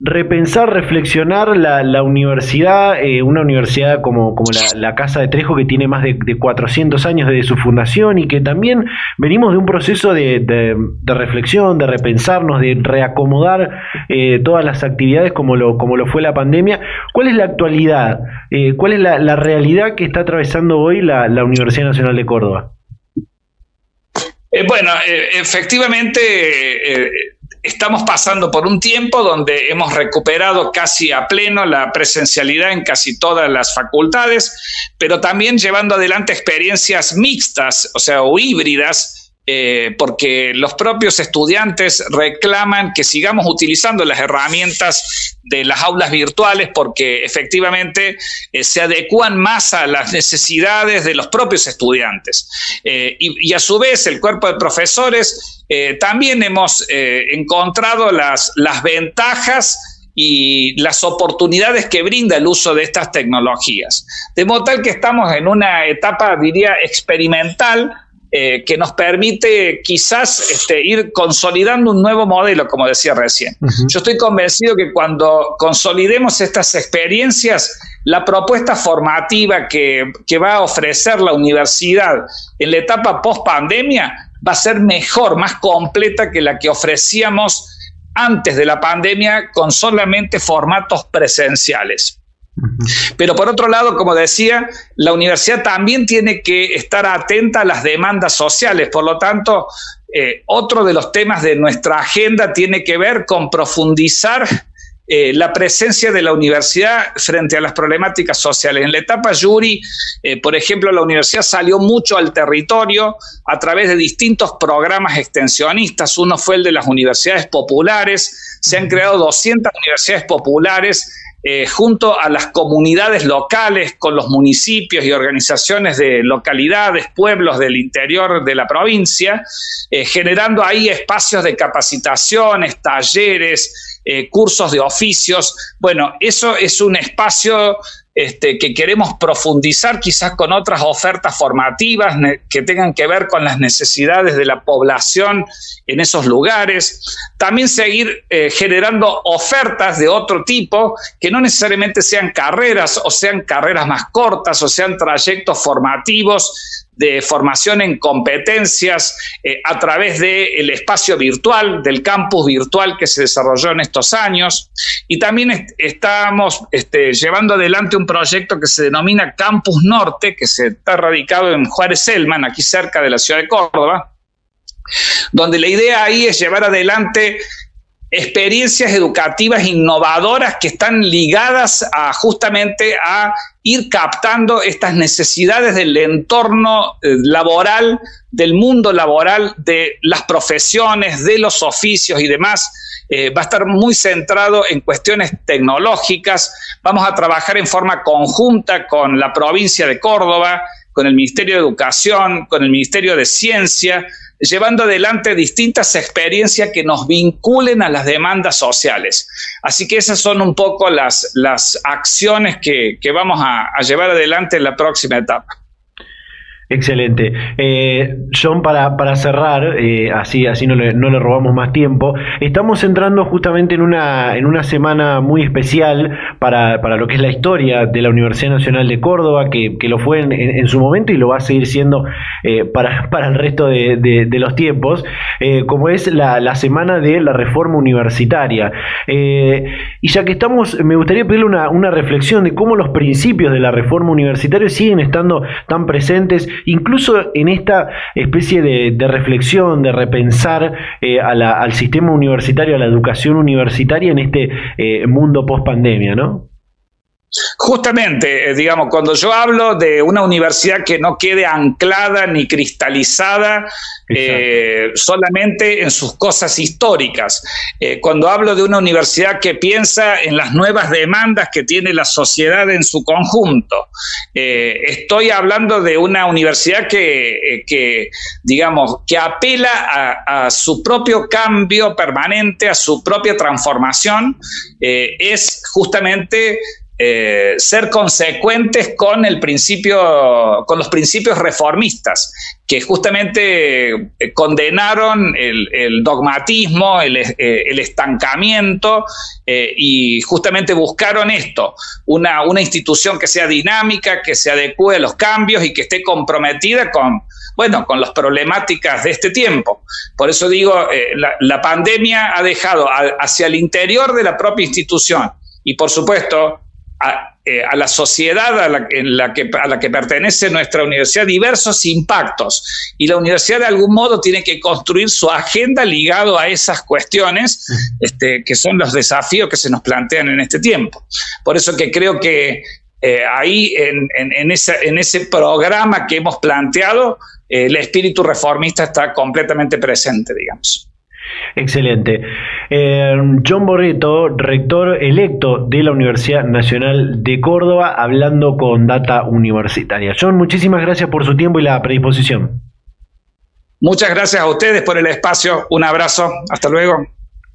repensar, reflexionar la, universidad, eh, una universidad como, la, Casa de Trejo que tiene más de, 400 años desde su fundación y que también venimos de un proceso de, reflexión, de repensarnos, de reacomodar eh, todas las actividades como lo, como lo fue la pandemia. ¿Cuál es la actualidad? Eh, ¿Cuál es la, realidad que está atravesando hoy la, Universidad Nacional de Córdoba? Bueno, efectivamente estamos pasando por un tiempo donde hemos recuperado casi a pleno la presencialidad en casi todas las facultades, pero también llevando adelante experiencias mixtas, o sea, o híbridas, eh, porque los propios estudiantes reclaman que sigamos utilizando las herramientas de las aulas virtuales porque efectivamente eh, se adecuan más a las necesidades de los propios estudiantes. Eh, y, a su vez el cuerpo de profesores también hemos encontrado las, las ventajas y las oportunidades que brinda el uso de estas tecnologías. De modo tal que estamos en una etapa, diría, experimental, eh, que nos permite quizás este, ir consolidando un nuevo modelo, como decía recién. Yo estoy convencido que cuando consolidemos estas experiencias, la propuesta formativa que, que va a ofrecer la universidad en la etapa post pandemia va a ser mejor, más completa que la que ofrecíamos antes de la pandemia con solamente formatos presenciales. Pero por otro lado, como decía, la universidad también tiene que estar atenta a las demandas sociales. Por lo tanto, eh, otro de los temas de nuestra agenda tiene que ver con profundizar eh, la presencia de la universidad frente a las problemáticas sociales. En la etapa Yuri, eh, por ejemplo, la universidad salió mucho al territorio a través de distintos programas extensionistas. Uno fue el de las universidades populares. Se han creado 200 universidades populares eh, junto a las comunidades locales, con los municipios y organizaciones de localidades, pueblos del interior de la provincia, eh, generando ahí espacios de capacitaciones, talleres, eh, cursos de oficios. Bueno, eso es un espacio este, que queremos profundizar quizás con otras ofertas formativas que tengan que ver con las necesidades de la población en esos lugares. También seguir eh, generando ofertas de otro tipo que no necesariamente sean carreras o sean carreras más cortas o sean trayectos formativos de formación en competencias eh, a través del espacio virtual, del campus virtual que se desarrolló en estos años. Y también estamos este, llevando adelante un proyecto que se denomina Campus Norte, que se está radicado en Juárez Selman, aquí cerca de la ciudad de Córdoba, donde la idea ahí es llevar adelante experiencias educativas innovadoras que están ligadas a justamente a ir captando estas necesidades del entorno eh, laboral, del mundo laboral, de las profesiones, de los oficios y demás. Eh, va a estar muy centrado en cuestiones tecnológicas. Vamos a trabajar en forma conjunta con la provincia de Córdoba, con el Ministerio de Educación, con el Ministerio de Ciencia, llevando adelante distintas experiencias que nos vinculen a las demandas sociales. Así que esas son un poco las, las acciones que, vamos a, a llevar adelante en la próxima etapa. Excelente. Eh, John, para, para cerrar, eh, así, así no le, no le robamos más tiempo, estamos entrando justamente en una, en una semana muy especial para, para lo que es la historia de la Universidad Nacional de Córdoba, que, que lo fue en, en, su momento y lo va a seguir siendo eh, para, para el resto de, de, los tiempos, eh, como es la, la, semana de la reforma universitaria. Y ya que estamos, me gustaría pedirle una, una reflexión de cómo los principios de la reforma universitaria siguen estando tan presentes incluso en esta especie de, reflexión, de repensar eh, al sistema universitario, a la educación universitaria en este eh, mundo post pandemia, ¿no? Justamente, eh, digamos, cuando yo hablo de una universidad que no quede anclada ni cristalizada eh, solamente en sus cosas históricas, eh, cuando hablo de una universidad que piensa en las nuevas demandas que tiene la sociedad en su conjunto, estoy hablando de una universidad que, digamos, que apela a, a, su propio cambio permanente, a su propia transformación, es justamente eh, ser consecuentes con el principio, con los principios reformistas, que justamente eh, condenaron el, dogmatismo, el, eh, estancamiento y justamente buscaron esto, una, una, institución que sea dinámica, que se adecue a los cambios y que esté comprometida con, bueno, con las problemáticas de este tiempo. Por eso digo, la, la pandemia ha dejado hacia el interior de la propia institución y por supuesto eh, a, la sociedad a la, en la que, a la que pertenece nuestra universidad diversos impactos y la universidad de algún modo tiene que construir su agenda ligado a esas cuestiones este, que son los desafíos que se nos plantean en este tiempo. Por eso que creo que eh, ahí en, en, en ese programa que hemos planteado, eh, el espíritu reformista está completamente presente, digamos. Excelente. Eh, John Borreto, rector electo de la Universidad Nacional de Córdoba, hablando con Data Universitaria. John, muchísimas gracias por su tiempo y la predisposición. Muchas gracias a ustedes por el espacio. Un abrazo. Hasta luego.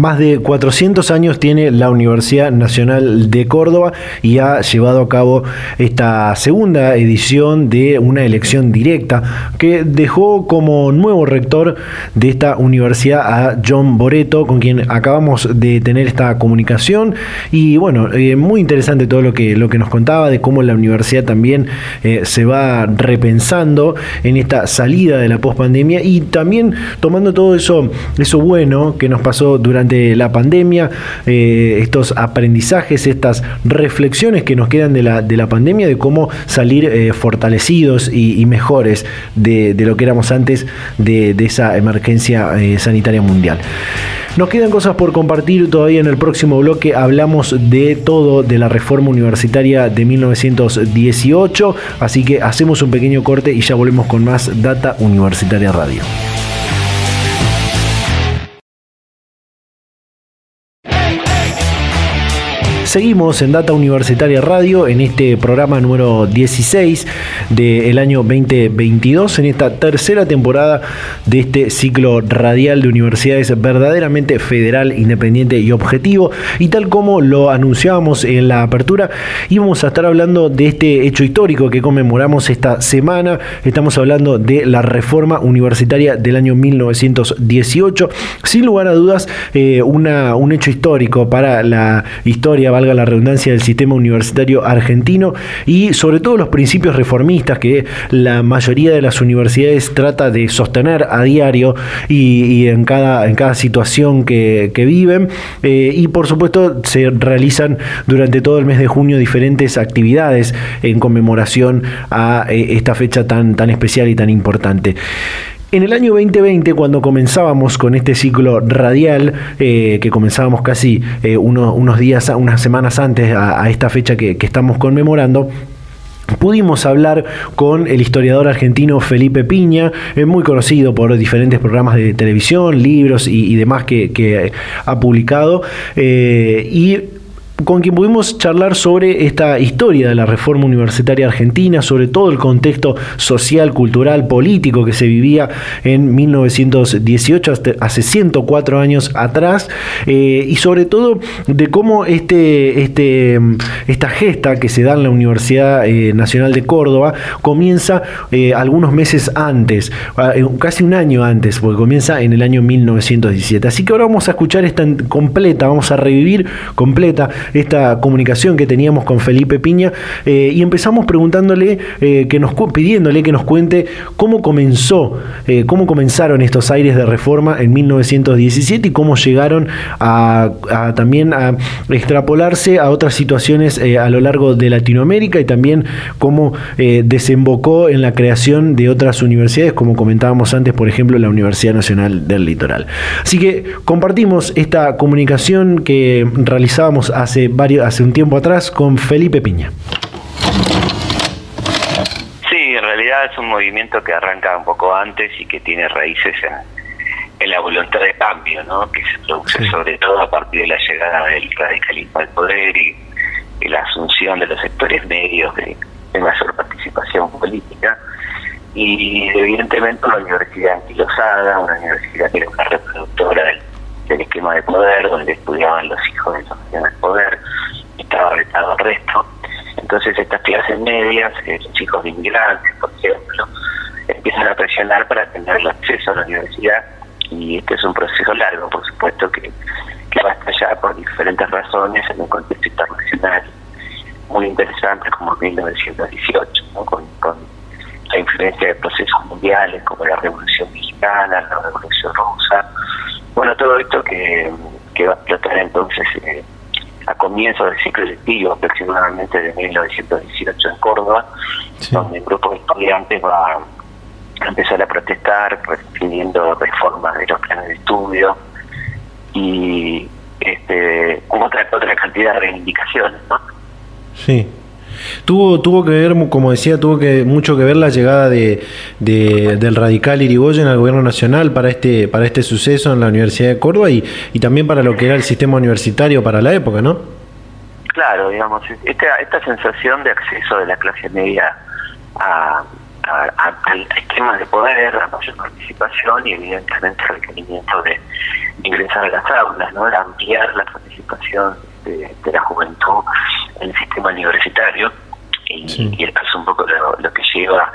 Más de 400 años tiene la Universidad Nacional de Córdoba y ha llevado a cabo esta segunda edición de una elección directa que dejó como nuevo rector de esta universidad a John Boreto, con quien acabamos de tener esta comunicación. Y bueno, eh, muy interesante todo lo que, lo que nos contaba de cómo la universidad también eh, se va repensando en esta salida de la pospandemia y también tomando todo eso, eso bueno que nos pasó durante durante la pandemia, eh, estos aprendizajes, estas reflexiones que nos quedan de la, de la pandemia, de cómo salir eh, fortalecidos y, mejores de, lo que éramos antes de, esa emergencia eh, sanitaria mundial. Nos quedan cosas por compartir todavía en el próximo bloque. Hablamos de todo de la reforma universitaria de 1918. Así que hacemos un pequeño corte y ya volvemos con más Data Universitaria Radio. Seguimos en Data Universitaria Radio en este programa número 16 del año 2022, en esta tercera temporada de este ciclo radial de universidades verdaderamente federal, independiente y objetivo. Y tal como lo anunciábamos en la apertura, íbamos a estar hablando de este hecho histórico que conmemoramos esta semana. Estamos hablando de la reforma universitaria del año 1918. Sin lugar a dudas, eh, una, un hecho histórico para la historia, valga la redundancia, del sistema universitario argentino y sobre todo los principios reformistas que la mayoría de las universidades trata de sostener a diario y, en, cada, en cada situación que, viven. Eh, y por supuesto se realizan durante todo el mes de junio diferentes actividades en conmemoración a eh, esta fecha tan, tan especial y tan importante. En el año 2020, cuando comenzábamos con este ciclo radial, eh, que comenzábamos casi eh, unos días, unas semanas antes a, esta fecha que, estamos conmemorando, Pudimos hablar con el historiador argentino Felipe Piña, eh, muy conocido por diferentes programas de televisión, libros y, demás que, ha publicado. y con quien pudimos charlar sobre esta historia de la reforma universitaria argentina, sobre todo el contexto social, cultural, político que se vivía en 1918, hace 104 años atrás, eh, y sobre todo de cómo este, este, esta gesta que se da en la Universidad eh, Nacional de Córdoba comienza eh, algunos meses antes, casi un año antes, porque comienza en el año 1917. Así que ahora vamos a escuchar esta completa, vamos a revivir completa esta comunicación que teníamos con Felipe Piña eh, y empezamos preguntándole, eh, que nos, pidiéndole que nos cuente cómo comenzó, eh, cómo comenzaron estos aires de reforma en 1917 y cómo llegaron a, también a extrapolarse a otras situaciones a lo largo de Latinoamérica y también cómo desembocó en la creación de otras universidades, como comentábamos antes, por ejemplo, la Universidad Nacional del Litoral. Así que compartimos esta comunicación que realizábamos hace varios, hace un tiempo atrás con Felipe Piña. Sí, en realidad es un movimiento que arranca un poco antes y que tiene raíces en, la voluntad de cambio, ¿no? que se produce sobre todo a partir de la llegada del radicalismo al poder y, la asunción de los sectores medios de, mayor participación política y evidentemente una universidad anquilosada, una universidad que era una reproductora del esquema de poder, donde estudiaban los hijos de los del poder, estaba retado al resto. Entonces estas clases medias, eh, los hijos de inmigrantes, por ejemplo, empiezan a presionar para tener el acceso a la universidad y este es un proceso largo, por supuesto, que, que va a estallar por diferentes razones en un contexto internacional muy interesante como 1918, con, con la influencia de procesos mundiales como la Revolución Mexicana, la Revolución Rusa, bueno, todo esto que, va a explotar entonces eh, a comienzos del ciclo lectivo, aproximadamente de 1918 en Córdoba, donde un grupo de estudiantes va a empezar a protestar pidiendo reformas de los planes de estudio y este, otra, otra cantidad de reivindicaciones, ¿no? Sí. Tuvo, tuvo que ver, como decía, tuvo que mucho que ver la llegada de, del radical Irigoyen al gobierno nacional para este, para este suceso en la Universidad de Córdoba y, y también para lo que era el sistema universitario para la época, ¿no? Claro, digamos, esta, esta sensación de acceso de la clase media a, al esquema de poder, a mayor participación y evidentemente el requerimiento de ingresar a las aulas, ¿no? de ampliar la participación de, la juventud en el sistema universitario. Y, esto es un poco lo, que lleva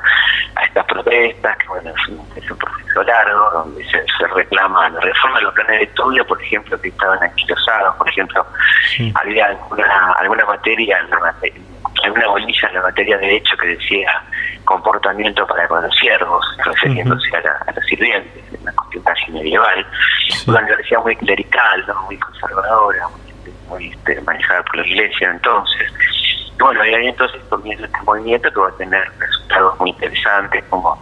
a estas protestas, que bueno, es un, proceso largo, donde se, reclama la reforma de los planes de estudio, por ejemplo, que estaban anquilosados, por ejemplo, había alguna, alguna materia, alguna bolilla en la materia de derecho que decía comportamiento para con los siervos, refiriéndose a, los sirvientes, una cuestión casi medieval, una universidad muy clerical, ¿no? muy conservadora, muy muy este, manejada por la iglesia entonces. Bueno, y ahí entonces comienza este movimiento que va a tener resultados muy interesantes, como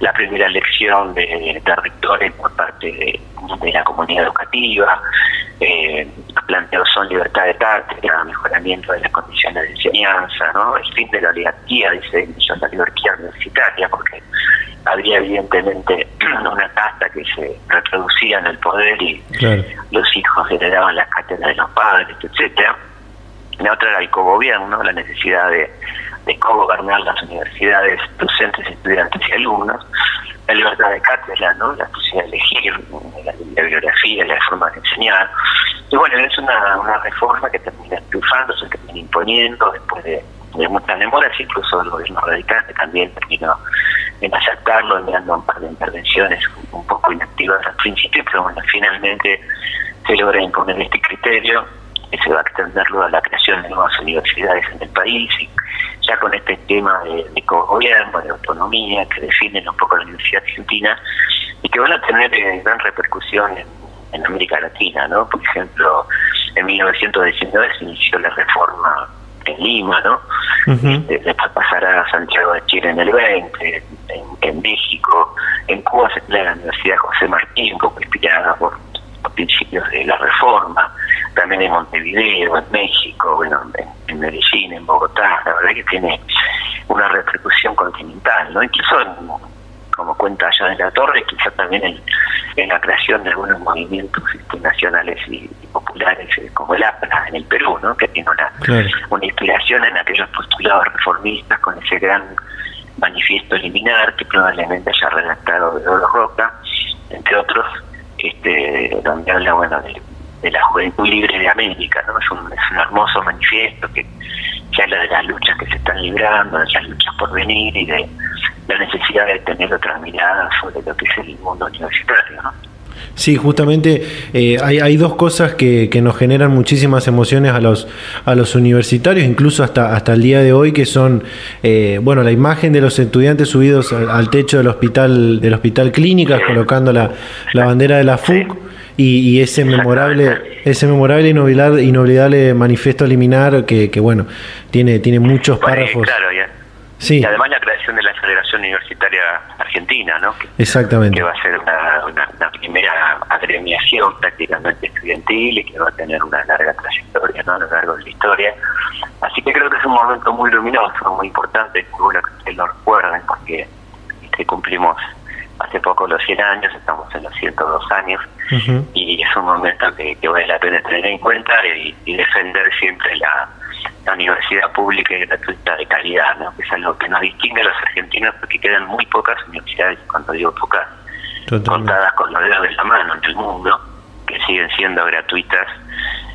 la primera elección de, rectores por parte de, la comunidad educativa, eh, planteados son libertad de cátedra, mejoramiento de las condiciones de enseñanza, ¿no? el fin de la oligarquía, dice la oligarquía universitaria, porque había evidentemente una casta que se reproducía en el poder y los hijos heredaban las cátedras de los padres, etcétera. La otra era el cogobierno, la necesidad de, de co-gobernar las universidades, docentes, estudiantes y alumnos, la libertad de cátedra, ¿no? la posibilidad de elegir, la, bibliografía, la forma de enseñar. Y bueno, es una, una reforma que termina triunfando, se termina imponiendo después de, de muchas demoras, incluso el gobierno radical que también terminó en aceptarlo, enviando un par de intervenciones un poco inactivas al principio, pero bueno, finalmente se logra imponer este criterio y se va a extenderlo a la creación de nuevas universidades en el país y ya con este tema de, de gobierno de autonomía que definen un poco la Universidad Argentina y que van a tener eh, gran repercusión en, en, América Latina, ¿no? Por ejemplo, en 1919 se inició la reforma en Lima, ¿no? Este, después pasará a Santiago de Chile en el 20, en, México, en Cuba se crea la Universidad José Martí, un poco inspirada por los principios de la reforma, también en Montevideo, en México, bueno, en, Medellín, en Bogotá, la verdad que tiene una repercusión continental, ¿no? Incluso como cuenta allá de la Torre, quizás también en, la creación de algunos movimientos este, nacionales y, populares eh, como el APRA en el Perú, ¿no? que tiene una, una inspiración en aquellos postulados reformistas con ese gran manifiesto liminar que probablemente haya redactado de Oro Roca, entre otros, este, donde habla bueno de, la juventud libre de América, ¿no? Es un, es un hermoso manifiesto que, que habla de las luchas que se están librando, de las luchas por venir y de la necesidad de tener otra mirada sobre lo que es el mundo universitario, ¿no? Sí, justamente eh, hay, hay, dos cosas que, que, nos generan muchísimas emociones a los, a los universitarios, incluso hasta, hasta el día de hoy, que son, eh, bueno, la imagen de los estudiantes subidos al, techo del hospital, del hospital Clínicas, colocando la, la bandera de la FUC. Y, y, ese memorable ese memorable inolvidable, inolvidable manifiesto liminar que, que bueno tiene tiene muchos párrafos claro, Sí. Y además la creación de la Federación Universitaria Argentina, ¿no? Que, Exactamente. Que va a ser una, una, primera agremiación prácticamente estudiantil y que va a tener una larga trayectoria ¿no? a lo largo de la historia. Así que creo que es un momento muy luminoso, muy importante, muy bueno que ustedes lo recuerden, porque este, cumplimos hace poco los 100 años, estamos en los 102 años, y es un momento que, que, vale la pena tener en cuenta y defender siempre la la universidad pública y gratuita de calidad, ¿no? que es algo que nos distingue a los argentinos porque quedan muy pocas universidades, cuando digo pocas, contadas con los dedos de la mano en el mundo, que siguen siendo gratuitas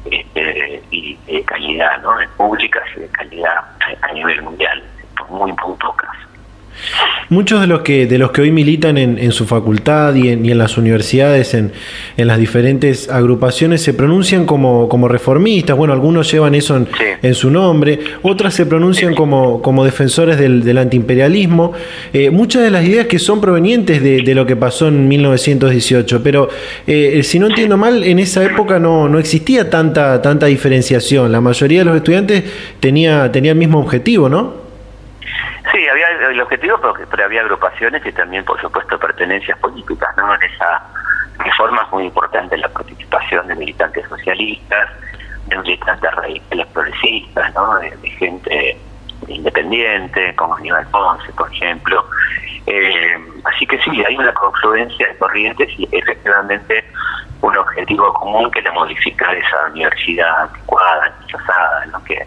este, y de calidad, ¿no? públicas y de calidad a, nivel mundial, muy, muy pocas. Muchos de los que, de los que hoy militan en, en su facultad y en, y en las universidades, en, en, las diferentes agrupaciones, se pronuncian como, como reformistas. Bueno, algunos llevan eso en, su nombre, otras se pronuncian como, como defensores del, del antiimperialismo. Eh, muchas de las ideas que son provenientes de, de, lo que pasó en 1918, pero eh, si no entiendo mal, en esa época no, no existía tanta, tanta diferenciación. La mayoría de los estudiantes tenía, tenía el mismo objetivo, ¿no? Sí, había el objetivo, pero, pero, había agrupaciones y también, por supuesto, pertenencias políticas, ¿no? En esa reforma es muy importante la participación de militantes socialistas, de militantes radicales progresistas, ¿no? De, gente independiente, como Aníbal Ponce, por ejemplo. Eh, así que sí, hay una confluencia de corrientes y efectivamente un objetivo común que era modificar esa universidad anticuada, rechazada, ¿no? que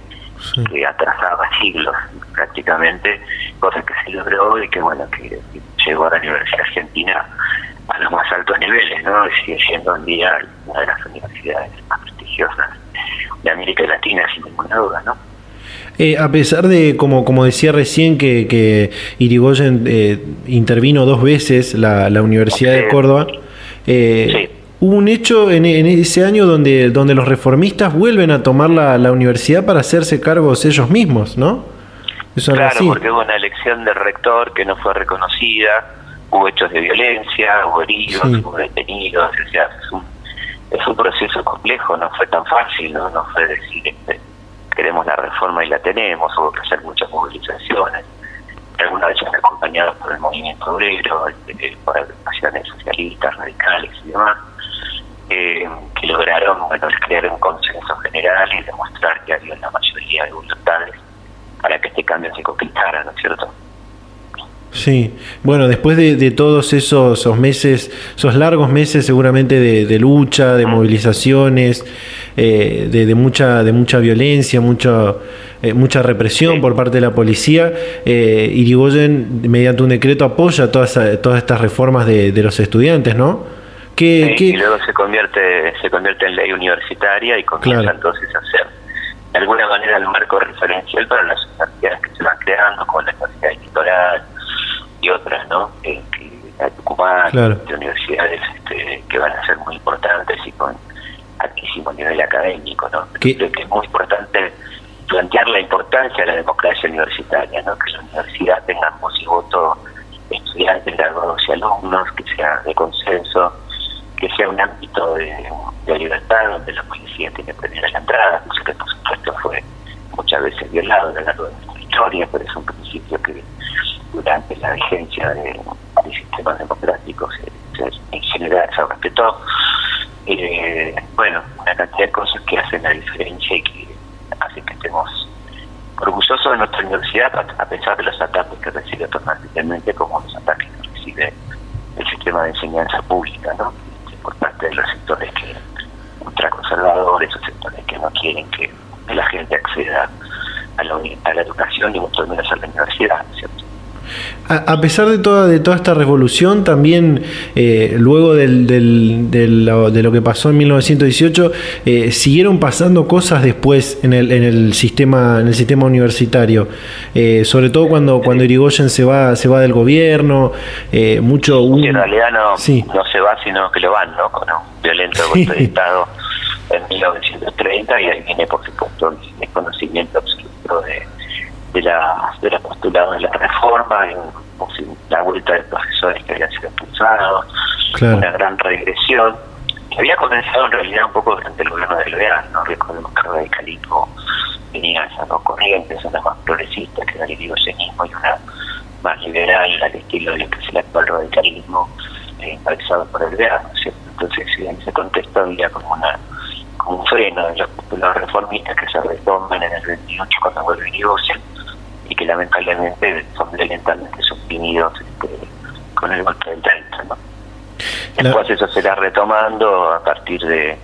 que atrasaba siglos prácticamente, cosa que se logró y que bueno, que llegó a la Universidad Argentina a los más altos niveles, ¿no? sigue siendo un día una de las universidades más prestigiosas de América Latina, sin ninguna duda, ¿no? Eh, a pesar de, como, como decía recién, que, que Irigoyen eh, intervino dos veces la, la Universidad de Córdoba, eh, sí hubo un hecho en, ese año donde, donde los reformistas vuelven a tomar la, la universidad para hacerse cargos ellos mismos, ¿no? claro, porque hubo una elección del rector que no fue reconocida, hubo hechos de violencia, hubo heridos, hubo detenidos, o sea, es un, es un proceso complejo, no fue tan fácil, no, no fue decir, este, queremos la reforma y la tenemos, hubo que hacer muchas movilizaciones, algunas de ellas acompañadas por el movimiento obrero, este, por agrupaciones socialistas, radicales y demás que lograron bueno, crear un consenso general y demostrar que había una mayoría de voluntades para que este cambio se conquistara, ¿no es cierto? Sí, bueno, después de, todos esos, meses, esos largos meses seguramente de, lucha, de movilizaciones, eh, de, mucha, de mucha violencia, mucha, eh, mucha represión por parte de la policía, eh, Irigoyen, mediante un decreto, apoya todas, todas estas reformas de, los estudiantes, ¿no? Que, Y luego se convierte, se convierte en ley universitaria y comienza entonces a ser de alguna manera el marco referencial para las universidades que se van creando, como la Universidad Litoral, y otras, ¿no? Eh, que Tucumán, de universidades este, que van a ser muy importantes y con altísimo nivel académico, ¿no? Creo que es muy importante plantear la importancia de la democracia universitaria, ¿no? Que la universidad tenga voz y voto estudiantes, graduados y alumnos, que sea de consenso, que sea un ámbito de, libertad donde la policía tiene primera la entrada, que por supuesto fue muchas veces violado a lo largo de nuestra historia, pero es un principio que durante la vigencia de, sistemas democráticos en general se respetó. Eh, bueno, una cantidad de cosas que hacen la diferencia y que hacen que estemos orgullosos de nuestra universidad a pesar de los ataques que recibe permanentemente como los ataques que recibe el sistema de enseñanza pública, ¿no? Por parte de los sectores que ultraconservadores o sectores que no quieren que la gente acceda a la, a la educación y mucho menos a la universidad, ¿cierto? A, pesar de toda, de toda esta revolución, también eh, luego del, del, de lo que pasó en 1918, eh, siguieron pasando cosas después en el, en el sistema en el sistema universitario, eh, sobre todo cuando cuando Irigoyen se va se va del gobierno, mucho en realidad no, no se va sino que lo van, ¿no? Con un violento golpe de Estado en 1930 y ahí viene por supuesto el desconocimiento absoluto de de la, de la postulado de la reforma, en, la vuelta de profesores que habían sido expulsados, una gran regresión, que había comenzado en realidad un poco durante el gobierno de Leal, ¿no? Recordemos que el radicalismo venía esas dos corrientes, una más progresista que era el irigoyenismo y una más liberal al estilo de lo que es el actual radicalismo eh, encabezado por el ¿no ¿cierto? Entonces en ese contexto había como una como un freno de los postulados reformistas que se retoman en el 28 cuando vuelve Irigoyen y que lamentablemente son lentamente suprimidos este, con el golpe del 30. ¿no? Después eso se irá retomando a partir de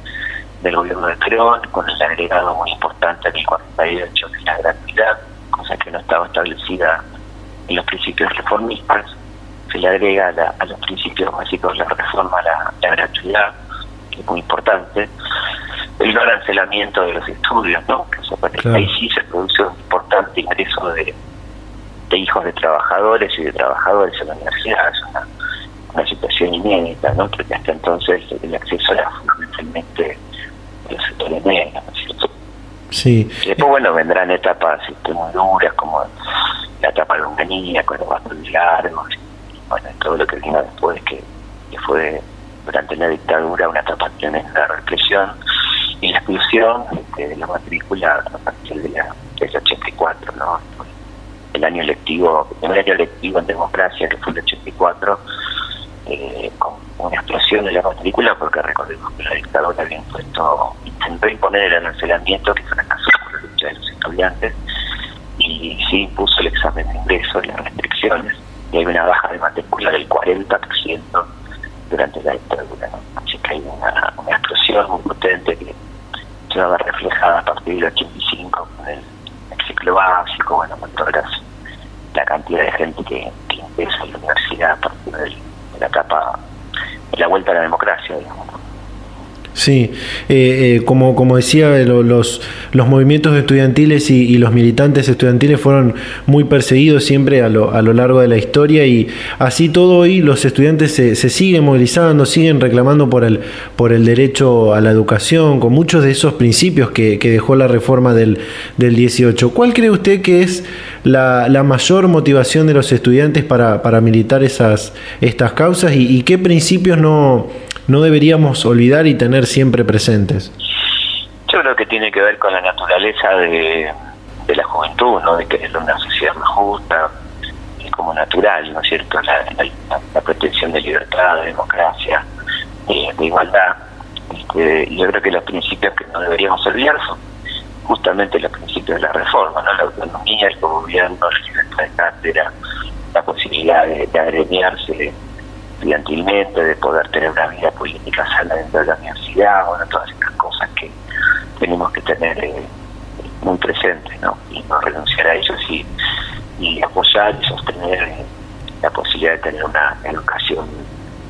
del gobierno de Perón, con el agregado muy importante en el 48 de la gratuidad, cosa que no estaba establecida en los principios reformistas. Se le agrega a, los principios básicos de la reforma la, la gratuidad, que es muy importante el no arancelamiento de los estudios, ¿no? Que Ahí sí se produce un importante ingreso de, hijos de trabajadores y de trabajadores en la universidad. Es una, situación inédita, ¿no? Porque hasta entonces el acceso era fundamentalmente de los sectores medios, ¿no es cierto? Sí. Y después, bueno, vendrán etapas este, muy duras, como la etapa de Longanía, con los bastos largos, y, bueno, todo lo que vino después, que, que fue durante la dictadura una etapa de represión y la exclusión este, de la matrícula a partir de la, del 84, ¿no? El año electivo, el año electivo en democracia, que fue el 84, eh, con una explosión de la matrícula, porque recordemos que la dictadura había impuesto, intentó imponer el arancelamiento que fracasó por la lucha de los estudiantes, y sí impuso el examen de ingreso y las restricciones, y hay una baja de matrícula del 40% durante la dictadura. Así que hay una, una explosión muy potente que se va a ver reflejada a partir del 85 con el, ciclo básico, bueno, con toda la cantidad de gente que, que ingresa a la universidad a partir de la etapa de la vuelta a la democracia, digamos. Sí, eh, eh, como, como decía, los, los movimientos estudiantiles y, los militantes estudiantiles fueron muy perseguidos siempre a lo, a lo largo de la historia y así todo hoy los estudiantes se, se, siguen movilizando, siguen reclamando por el, por el derecho a la educación, con muchos de esos principios que, que dejó la reforma del, del 18. ¿Cuál cree usted que es la, la mayor motivación de los estudiantes para, para militar esas, estas causas y, y qué principios no no deberíamos olvidar y tener siempre presentes? Yo creo que tiene que ver con la naturaleza de, la juventud, ¿no? de querer una sociedad más justa, es como natural, ¿no es cierto? La, la, pretensión de libertad, de democracia, de igualdad. Este, yo creo que los principios que no deberíamos olvidar son justamente los principios de la reforma, ¿no? la autonomía, el gobierno, la libertad de cátedra, la posibilidad de, de agremiarse estudiantilmente, de poder tener una vida política sana dentro de la universidad, bueno, todas estas cosas que tenemos que tener eh, muy presentes, ¿no? Y no renunciar a ellos y, y apoyar y sostener eh, la posibilidad de tener una educación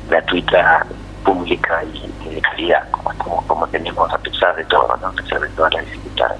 gratuita, pública y, de calidad, como, como, como tenemos a pesar de todo, ¿no? A pesar de todas las dificultades.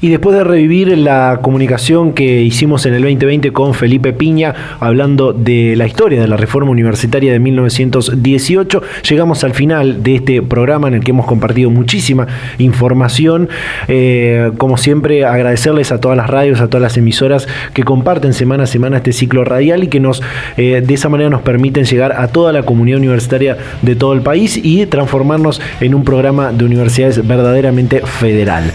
Y después de revivir la comunicación que hicimos en el 2020 con Felipe Piña, hablando de la historia de la reforma universitaria de 1918, llegamos al final de este programa en el que hemos compartido muchísima información. Eh, como siempre, agradecerles a todas las radios, a todas las emisoras que comparten semana a semana este ciclo radial y que nos eh, de esa manera nos permiten llegar a toda la comunidad universitaria de todo el país y transformarnos en un programa de universidades verdaderamente federal.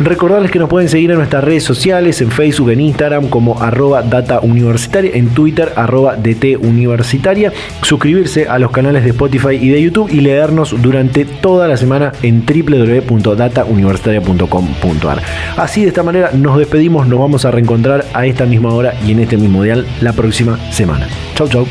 Recordarles que nos pueden seguir en nuestras redes sociales, en Facebook, en Instagram como arroba data universitaria, en Twitter arroba DT universitaria, suscribirse a los canales de Spotify y de YouTube y leernos durante toda la semana en www.datauniversitaria.com.ar. Así de esta manera nos despedimos, nos vamos a reencontrar a esta misma hora y en este mismo dial la próxima semana. Chau chau.